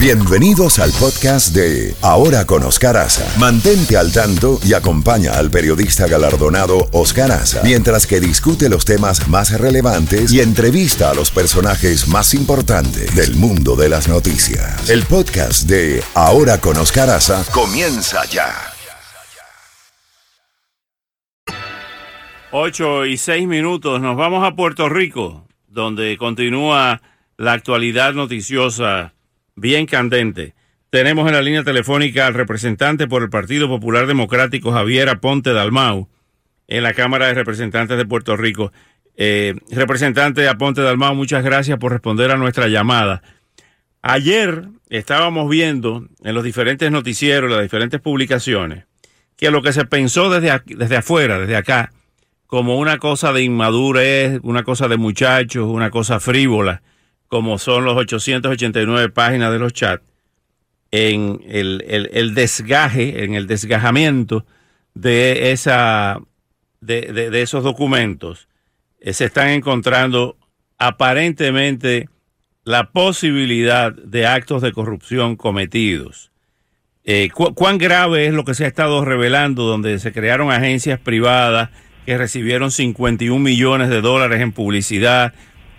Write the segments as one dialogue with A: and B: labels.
A: Bienvenidos al podcast de Ahora con Oscar Aza. Mantente al tanto y acompaña al periodista galardonado Oscar Aza mientras que discute los temas más relevantes y entrevista a los personajes más importantes del mundo de las noticias. El podcast de Ahora con Oscar Aza comienza ya.
B: 8 y 6 minutos, nos vamos a Puerto Rico, donde continúa la actualidad noticiosa bien candente. Tenemos en la línea telefónica al representante por el Partido Popular Democrático, Javier Aponte Dalmau, en la Cámara de Representantes de Puerto Rico. Eh, representante Aponte Dalmau, muchas gracias por responder a nuestra llamada. Ayer estábamos viendo en los diferentes noticieros, las diferentes publicaciones, que lo que se pensó desde, desde afuera, desde acá, como una cosa de inmadurez, una cosa de muchachos, una cosa frívola, como son los 889 páginas de los chats, en el, desgaje, en el desgajamiento de, esa, de, esos documentos, eh, se están encontrando aparentemente la posibilidad de actos de corrupción cometidos. Eh, ¿Cuán grave es lo que se ha estado revelando donde se crearon agencias privadas que recibieron 51 millones de dólares en publicidad,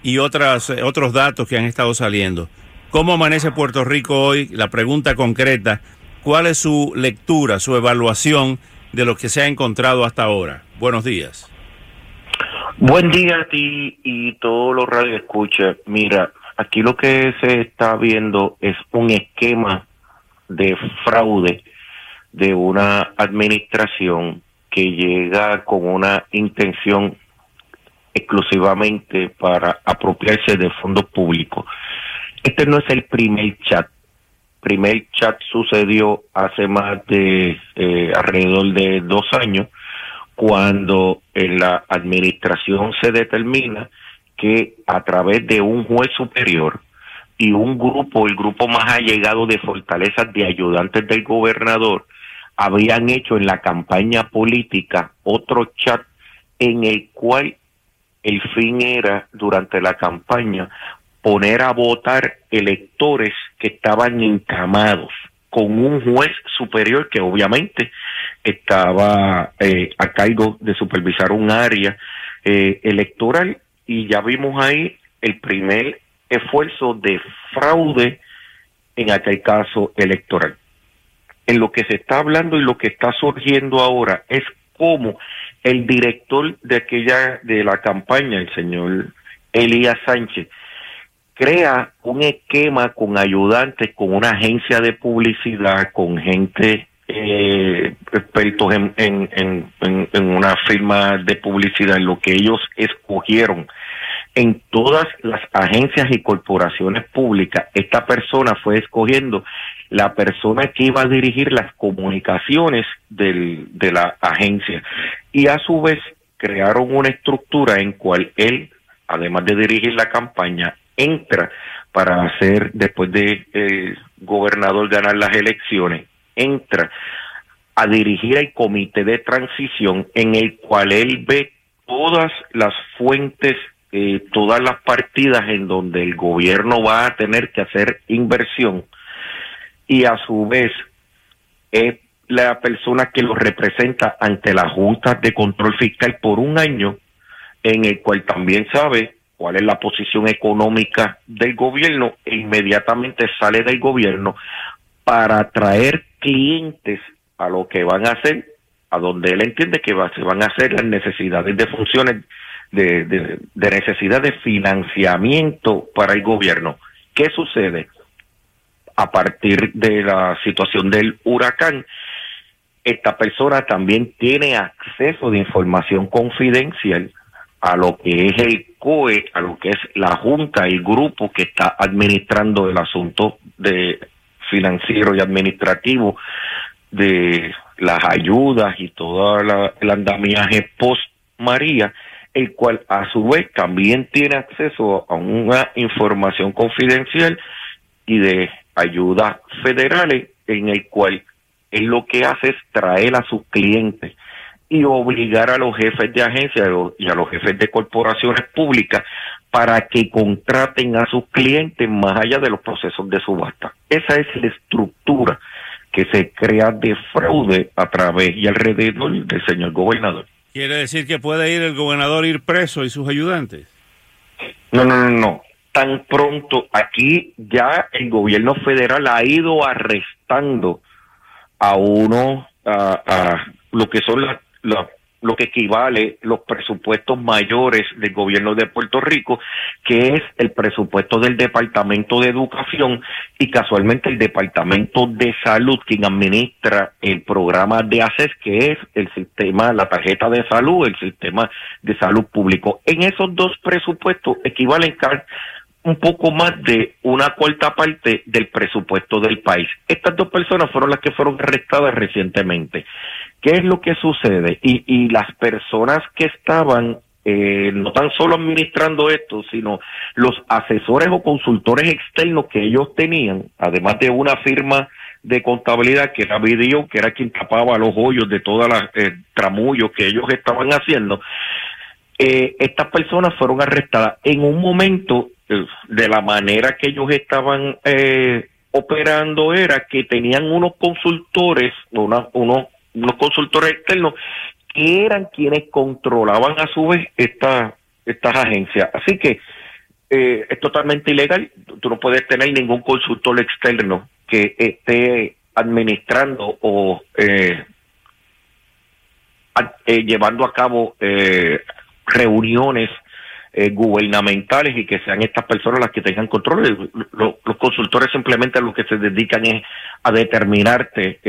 B: y otras, eh, otros datos que han estado saliendo. ¿Cómo amanece Puerto Rico hoy? La pregunta concreta, ¿cuál es su lectura, su evaluación de lo que se ha encontrado hasta ahora? Buenos días.
C: Buen día a ti y todos los radioescuchas. Mira, aquí lo que se está viendo es un esquema de fraude de una administración que llega con una intención exclusivamente para apropiarse de fondos públicos. Este no es el primer chat. Primer chat sucedió hace más de eh, alrededor de dos años, cuando en la administración se determina que a través de un juez superior y un grupo, el grupo más allegado de fortalezas de ayudantes del gobernador, habían hecho en la campaña política otro chat en el cual el fin era, durante la campaña, poner a votar electores que estaban encamados con un juez superior que obviamente estaba eh, a cargo de supervisar un área eh, electoral y ya vimos ahí el primer esfuerzo de fraude en aquel caso electoral. En lo que se está hablando y lo que está surgiendo ahora es cómo el director de aquella de la campaña, el señor Elías Sánchez, crea un esquema con ayudantes, con una agencia de publicidad, con gente eh, expertos en, en, en, en, una firma de publicidad, lo que ellos escogieron. En todas las agencias y corporaciones públicas, esta persona fue escogiendo la persona que iba a dirigir las comunicaciones del, de la agencia. Y a su vez crearon una estructura en cual él, además de dirigir la campaña, entra para hacer, después de eh, gobernador ganar las elecciones, entra a dirigir el comité de transición en el cual él ve todas las fuentes, eh, todas las partidas en donde el gobierno va a tener que hacer inversión y a su vez es la persona que lo representa ante la Junta de Control Fiscal por un año, en el cual también sabe cuál es la posición económica del gobierno e inmediatamente sale del gobierno para traer clientes a lo que van a hacer, a donde él entiende que se van a hacer las necesidades de funciones, de, de, necesidad de financiamiento para el gobierno. ¿Qué sucede? a partir de la situación del huracán, esta persona también tiene acceso de información confidencial a lo que es el COE, a lo que es la Junta, el grupo que está administrando el asunto de financiero y administrativo de las ayudas y todo el andamiaje post María, el cual a su vez también tiene acceso a una información confidencial y de ayudas federales en el cual él lo que hace es traer a sus clientes y obligar a los jefes de agencias y a los jefes de corporaciones públicas para que contraten a sus clientes más allá de los procesos de subasta. Esa es la estructura que se crea de fraude a través y alrededor del señor gobernador.
B: ¿Quiere decir que puede ir el gobernador ir preso y sus ayudantes?
C: No, no, no, no. Tan pronto aquí ya el gobierno federal ha ido arrestando a uno, a, a lo que son las lo que equivale los presupuestos mayores del gobierno de Puerto Rico, que es el presupuesto del Departamento de Educación y casualmente el Departamento de Salud, quien administra el programa de ACES, que es el sistema, la tarjeta de salud, el sistema de salud público. En esos dos presupuestos equivalen un poco más de una cuarta parte del presupuesto del país. Estas dos personas fueron las que fueron arrestadas recientemente. ¿Qué es lo que sucede? Y, y las personas que estaban eh, no tan solo administrando esto, sino los asesores o consultores externos que ellos tenían, además de una firma de contabilidad que era Video, que era quien tapaba los hoyos de todas las eh, tramullos que ellos estaban haciendo, eh, estas personas fueron arrestadas en un momento eh, de la manera que ellos estaban eh, operando era que tenían unos consultores, una, unos unos consultores externos que eran quienes controlaban a su vez esta, estas agencias. Así que eh, es totalmente ilegal. Tú no puedes tener ningún consultor externo que esté administrando o eh, eh, llevando a cabo reuniones gubernamentales y que sean estas personas las que tengan control. Los consultores simplemente lo que se dedican es a determinarte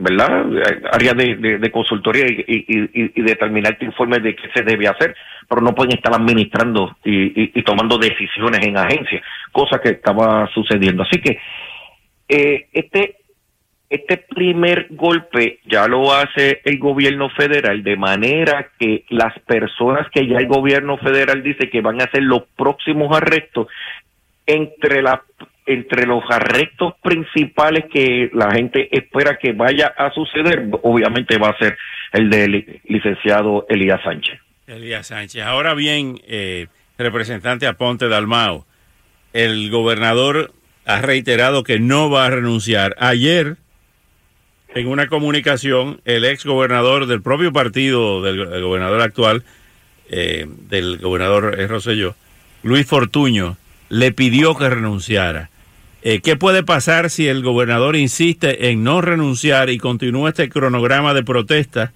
C: ¿verdad? Área de, de, consultoría y, y, y, determinarte informes de qué se debe hacer, pero no pueden estar administrando y, y tomando decisiones en agencias, cosa que estaba sucediendo. Así que eh, este este primer golpe ya lo hace el gobierno federal de manera que las personas que ya el gobierno federal dice que van a hacer los próximos arrestos entre las entre los arrestos principales que la gente espera que vaya a suceder, obviamente va a ser el del licenciado Elías Sánchez.
B: Elías Sánchez. Ahora bien, eh, representante Aponte Dalmao, el gobernador ha reiterado que no va a renunciar. Ayer, en una comunicación, el ex gobernador del propio partido del gobernador actual, eh, del gobernador Rosselló, Luis Fortuño, le pidió que renunciara. Eh, ¿Qué puede pasar si el gobernador insiste en no renunciar y continúa este cronograma de protesta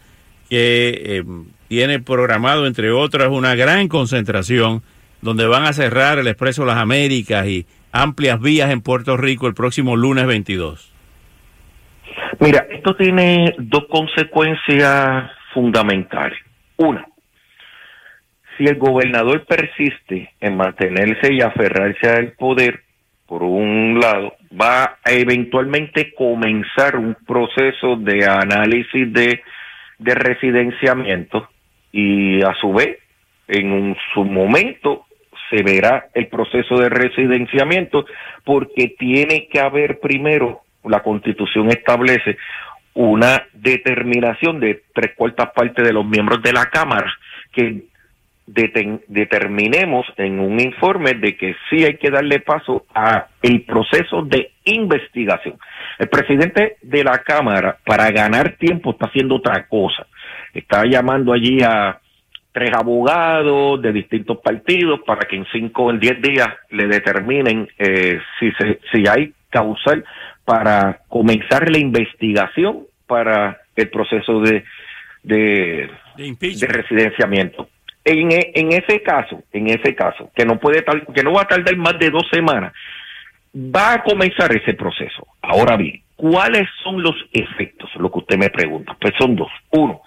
B: que eh, tiene programado, entre otras, una gran concentración donde van a cerrar el Expreso Las Américas y amplias vías en Puerto Rico el próximo lunes 22?
C: Mira, esto tiene dos consecuencias fundamentales. Una, si el gobernador persiste en mantenerse y aferrarse al poder, por un lado, va a eventualmente comenzar un proceso de análisis de, de residenciamiento y a su vez, en un, su momento, se verá el proceso de residenciamiento porque tiene que haber primero, la constitución establece una determinación de tres cuartas partes de los miembros de la Cámara que determinemos en un informe de que sí hay que darle paso a el proceso de investigación. El presidente de la Cámara, para ganar tiempo, está haciendo otra cosa. Está llamando allí a tres abogados de distintos partidos para que en cinco o en diez días le determinen eh, si, se, si hay causal para comenzar la investigación para el proceso de, de, de residenciamiento. En, en ese caso, en ese caso, que no puede que no va a tardar más de dos semanas, va a comenzar ese proceso. Ahora bien, ¿cuáles son los efectos? Lo que usted me pregunta. Pues son dos. Uno,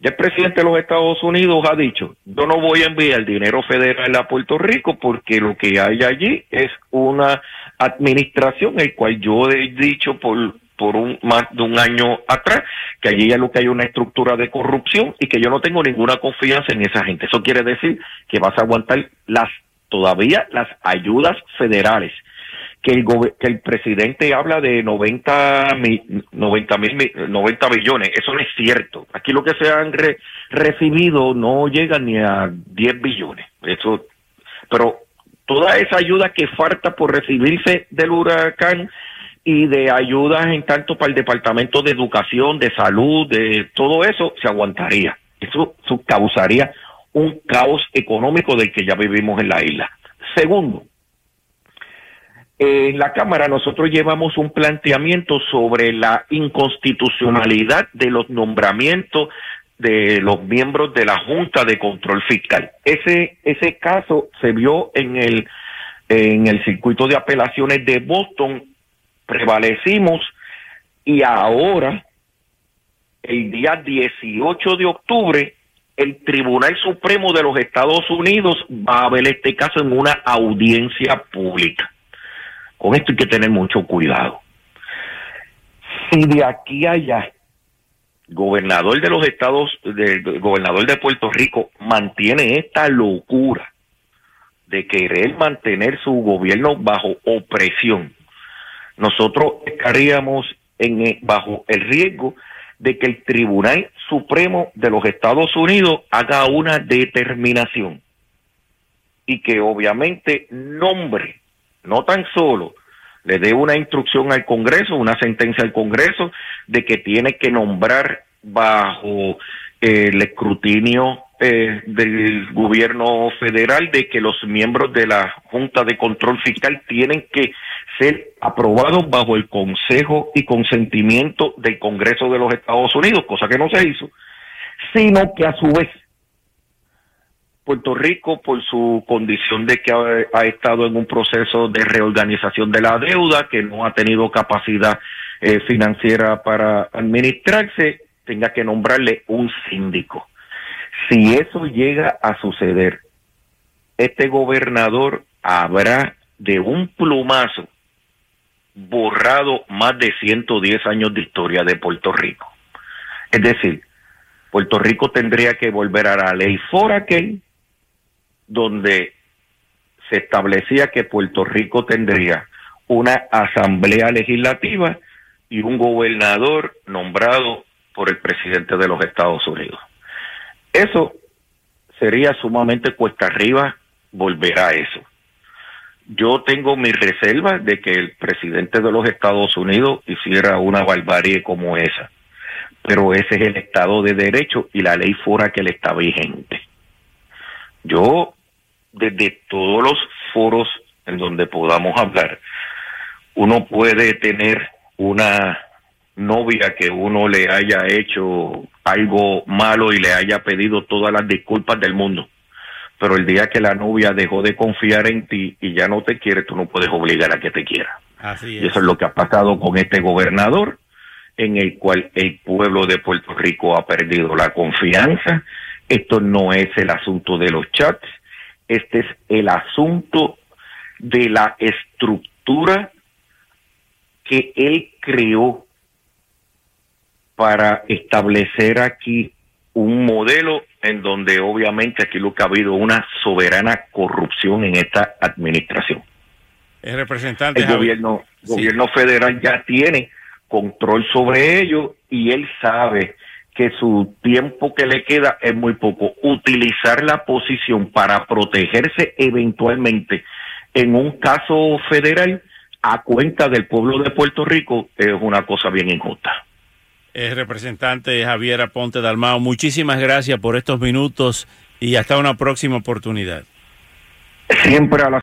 C: ya el presidente de los Estados Unidos ha dicho, yo no voy a enviar dinero federal a Puerto Rico porque lo que hay allí es una administración, el cual yo he dicho por por un más de un año atrás, que allí ya lo que hay una estructura de corrupción y que yo no tengo ninguna confianza en esa gente. Eso quiere decir que vas a aguantar las todavía las ayudas federales que el, que el presidente habla de 90 mil, 90 mil, 90 billones. Eso no es cierto. Aquí lo que se han recibido no llega ni a 10 billones. Eso pero toda esa ayuda que falta por recibirse del huracán y de ayudas en tanto para el Departamento de Educación, de Salud, de todo eso, se aguantaría. Eso, eso causaría un caos económico del que ya vivimos en la isla. Segundo, en la Cámara nosotros llevamos un planteamiento sobre la inconstitucionalidad de los nombramientos de los miembros de la Junta de Control Fiscal. Ese, ese caso se vio en el, en el circuito de apelaciones de Boston, prevalecimos y ahora, el día 18 de octubre, el Tribunal Supremo de los Estados Unidos va a ver este caso en una audiencia pública. Con esto hay que tener mucho cuidado. Si de aquí a allá, gobernador de los estados, del gobernador de Puerto Rico mantiene esta locura de querer mantener su gobierno bajo opresión, nosotros estaríamos en, eh, bajo el riesgo de que el Tribunal Supremo de los Estados Unidos haga una determinación y que obviamente nombre no tan solo le dé una instrucción al Congreso, una sentencia al Congreso de que tiene que nombrar bajo eh, el escrutinio eh, del gobierno federal de que los miembros de la Junta de Control Fiscal tienen que ser aprobados bajo el consejo y consentimiento del Congreso de los Estados Unidos, cosa que no se hizo, sino que a su vez Puerto Rico, por su condición de que ha, estado en un proceso de reorganización de la deuda, que no ha tenido capacidad eh, financiera para administrarse, tenga que nombrarle un síndico. Si eso llega a suceder, este gobernador habrá de un plumazo borrado más de 110 años de historia de Puerto Rico. Es decir, Puerto Rico tendría que volver a la ley Foraker, donde se establecía que Puerto Rico tendría una asamblea legislativa y un gobernador nombrado por el presidente de los Estados Unidos. Eso sería sumamente cuesta arriba volver a eso. Yo tengo mi reserva de que el presidente de los Estados Unidos hiciera una barbarie como esa, pero ese es el Estado de Derecho y la ley fuera que le está vigente. Yo desde todos los foros en donde podamos hablar, uno puede tener una novia que uno le haya hecho algo malo y le haya pedido todas las disculpas del mundo. Pero el día que la novia dejó de confiar en ti y ya no te quiere, tú no puedes obligar a que te quiera. Así Y eso es lo que ha pasado con este gobernador, en el cual el pueblo de Puerto Rico ha perdido la confianza. Esto no es el asunto de los chats, este es el asunto de la estructura que él creó para establecer aquí un modelo en donde obviamente aquí lo que ha habido una soberana corrupción en esta administración.
B: El representante.
C: El gobierno, gobierno federal ya tiene control sobre ello y él sabe que su tiempo que le queda es muy poco. Utilizar la posición para protegerse eventualmente en un caso federal a cuenta del pueblo de Puerto Rico es una cosa bien injusta.
B: El representante Javier Aponte Dalmao, muchísimas gracias por estos minutos y hasta una próxima oportunidad.
C: Siempre a